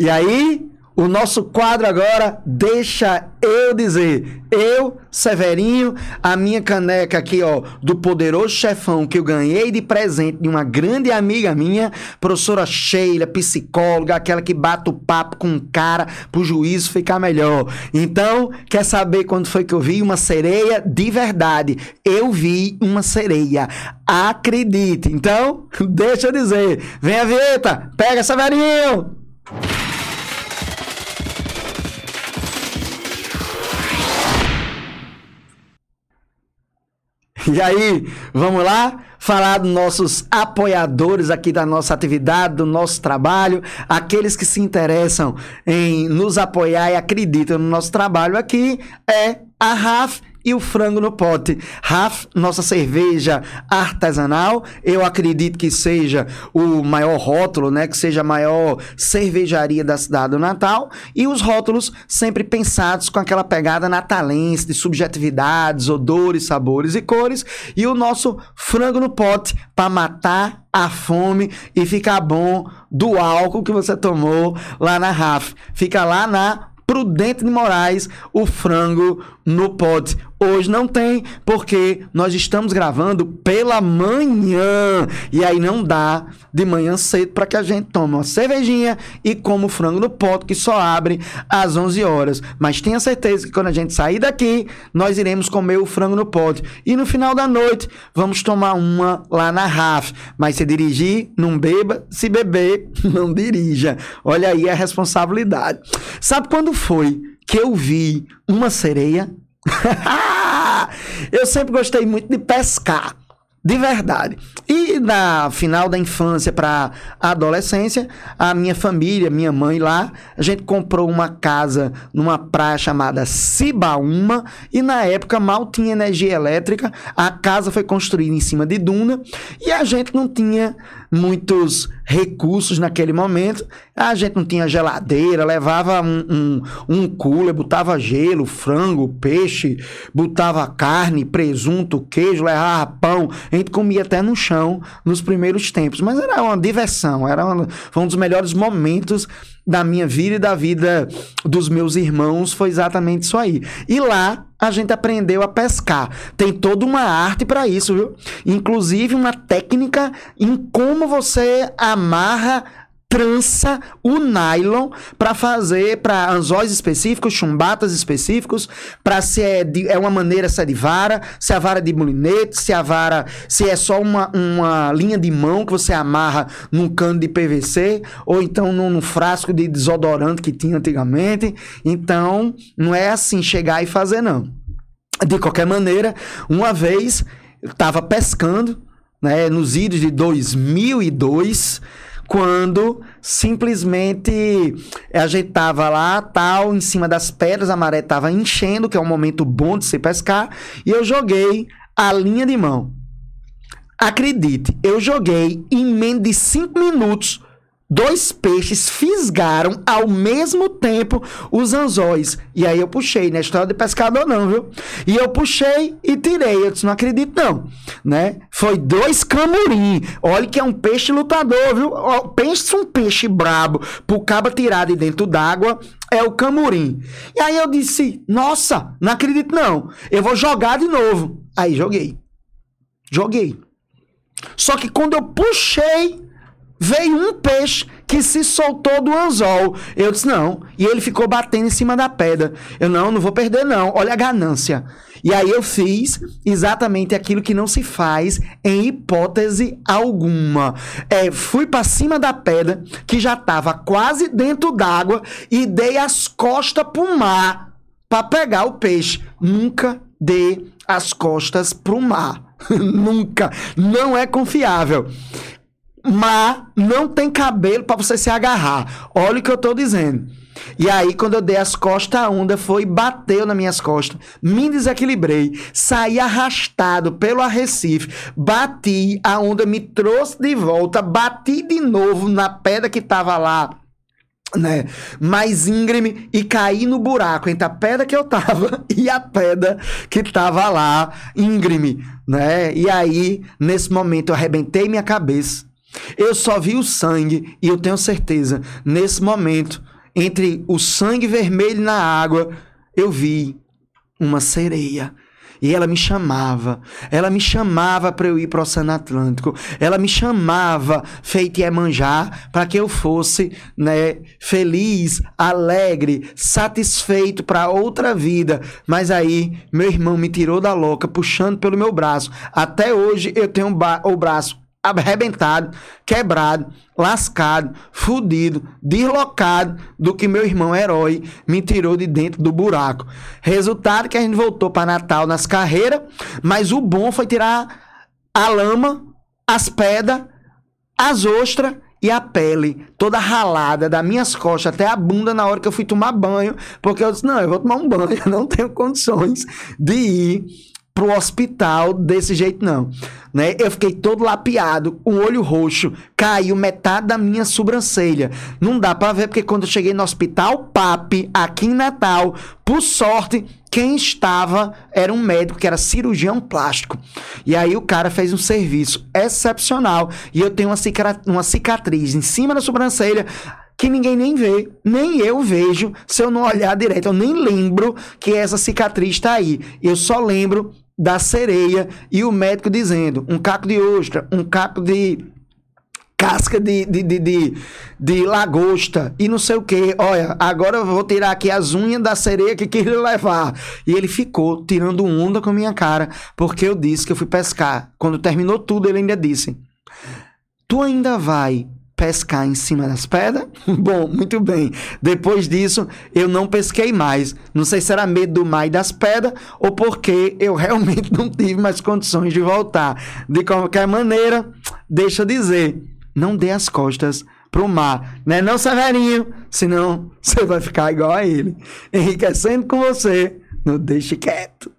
E aí, o nosso quadro agora, deixa eu dizer. Eu, Severinho, a minha caneca aqui, ó, do poderoso chefão que eu ganhei de presente de uma grande amiga minha, professora Sheila, psicóloga, aquela que bate o papo com o cara pro juízo ficar melhor. Então, quer saber quando foi que eu vi uma sereia? De verdade, eu vi uma sereia. Acredite. Então, deixa eu dizer. Vem a vinheta, pega Severinho! E aí, vamos lá? Falar dos nossos apoiadores aqui da nossa atividade, do nosso trabalho, aqueles que se interessam em nos apoiar e acreditam no nosso trabalho aqui, é a RAF e o frango no pote. Raf, nossa cerveja artesanal, eu acredito que seja o maior rótulo, né, que seja a maior cervejaria da cidade do Natal, e os rótulos sempre pensados com aquela pegada natalense de subjetividades, odores, sabores e cores, e o nosso frango no pote para matar a fome e ficar bom do álcool que você tomou lá na RAF. Fica lá na Prudente de Moraes, o frango no pote. Hoje não tem, porque nós estamos gravando pela manhã. E aí não dá de manhã cedo para que a gente tome uma cervejinha e coma o frango no pote, que só abre às 11 horas. Mas tenha certeza que quando a gente sair daqui, nós iremos comer o frango no pote. E no final da noite, vamos tomar uma lá na RAF. Mas se dirigir, não beba. Se beber, não dirija. Olha aí a responsabilidade. Sabe quando foi que eu vi uma sereia? eu sempre gostei muito de pescar. De verdade. E na final da infância para adolescência, a minha família, minha mãe lá, a gente comprou uma casa numa praia chamada Cibaúma e na época mal tinha energia elétrica. A casa foi construída em cima de duna e a gente não tinha muitos recursos naquele momento. A gente não tinha geladeira, levava um, um, um cooler, botava gelo, frango, peixe, botava carne, presunto, queijo, levava pão. A gente comia até no chão nos primeiros tempos. Mas era uma diversão, era uma, foi um dos melhores momentos da minha vida e da vida dos meus irmãos foi exatamente isso aí. E lá a gente aprendeu a pescar. Tem toda uma arte para isso, viu? Inclusive uma técnica em como você amarra trança o nylon para fazer para anzóis específicos, chumbatas específicos, para se é, de, é uma maneira se é de vara, se a vara é de molinete, se a vara se é só uma, uma linha de mão que você amarra num cano de PVC ou então num, num frasco de desodorante que tinha antigamente. Então, não é assim chegar e fazer não. De qualquer maneira, uma vez eu estava pescando, né, nos idos de 2002, quando simplesmente a gente tava lá, tal, em cima das pedras, a maré tava enchendo, que é um momento bom de se pescar, e eu joguei a linha de mão. Acredite, eu joguei em menos de 5 minutos Dois peixes fisgaram ao mesmo tempo os anzóis. E aí eu puxei, né? História de pescador não, viu? E eu puxei e tirei. Eu disse, não acredito não, né? Foi dois camurim. Olha que é um peixe lutador, viu? Pensa um peixe brabo pro cabo tirar de dentro d'água, é o camurim. E aí eu disse, nossa, não acredito não. Eu vou jogar de novo. Aí joguei. Joguei. Só que quando eu puxei veio um peixe que se soltou do anzol. Eu disse, não. E ele ficou batendo em cima da pedra. Eu, não, não vou perder, não. Olha a ganância. E aí eu fiz exatamente aquilo que não se faz em hipótese alguma. É, fui para cima da pedra, que já estava quase dentro d'água, e dei as costas pro mar para pegar o peixe. Nunca dê as costas pro mar. Nunca. Não é confiável mas não tem cabelo para você se agarrar. Olha o que eu tô dizendo. E aí, quando eu dei as costas, a onda foi, bateu nas minhas costas, me desequilibrei, saí arrastado pelo arrecife, bati, a onda me trouxe de volta, bati de novo na pedra que tava lá né, mais íngreme e caí no buraco entre a pedra que eu tava e a pedra que tava lá íngreme, né? E aí, nesse momento eu arrebentei minha cabeça Eu só vi o sangue e eu tenho certeza, nesse momento, entre o sangue vermelho na água, eu vi uma sereia e ela me chamava, ela me chamava para eu ir para o Oceano Atlântico, ela me chamava, feito Iemanjá, para que eu fosse né, feliz, alegre, satisfeito para outra vida. Mas aí, meu irmão me tirou da louca, puxando pelo meu braço. Até hoje eu tenho o braço arrebentado, quebrado, lascado, fudido, deslocado do que meu irmão herói me tirou de dentro do buraco. Resultado que a gente voltou para Natal nas carreiras, mas o bom foi tirar a lama, as pedras, as ostras e a pele toda ralada das minhas costas até a bunda na hora que eu fui tomar banho, porque eu disse: "Não, eu vou tomar um banho, eu não tenho condições de ir pro hospital desse jeito, não. Né? Eu fiquei todo lapeado, um olho roxo, caiu metade da minha sobrancelha. Não dá para ver, porque quando eu cheguei no hospital PAP, aqui em Natal, por sorte, quem estava era um médico que era cirurgião plástico. E aí o cara fez um serviço excepcional. E eu tenho uma, uma cicatriz em cima da sobrancelha que ninguém nem vê, nem eu vejo se eu não olhar direito. Eu nem lembro que essa cicatriz está aí. Eu só lembro da sereia e o médico dizendo um caco de ostra, um caco de casca de, de, de, de, de lagosta e não sei o que. Olha, agora eu vou tirar aqui as unhas da sereia que queria levar. E ele ficou tirando onda com a minha cara porque eu disse que eu fui pescar. Quando terminou tudo, ele ainda disse: Tu ainda vai pescar em cima das pedras? Bom, muito bem. Depois disso, eu não pesquei mais. Não sei se era medo do mar e das pedras ou porque eu realmente não tive mais condições de voltar. De qualquer maneira, deixa eu dizer, não dê as costas pro mar, né não, Severinho? Senão você vai ficar igual a ele. Enriquecendo com você, não deixe quieto.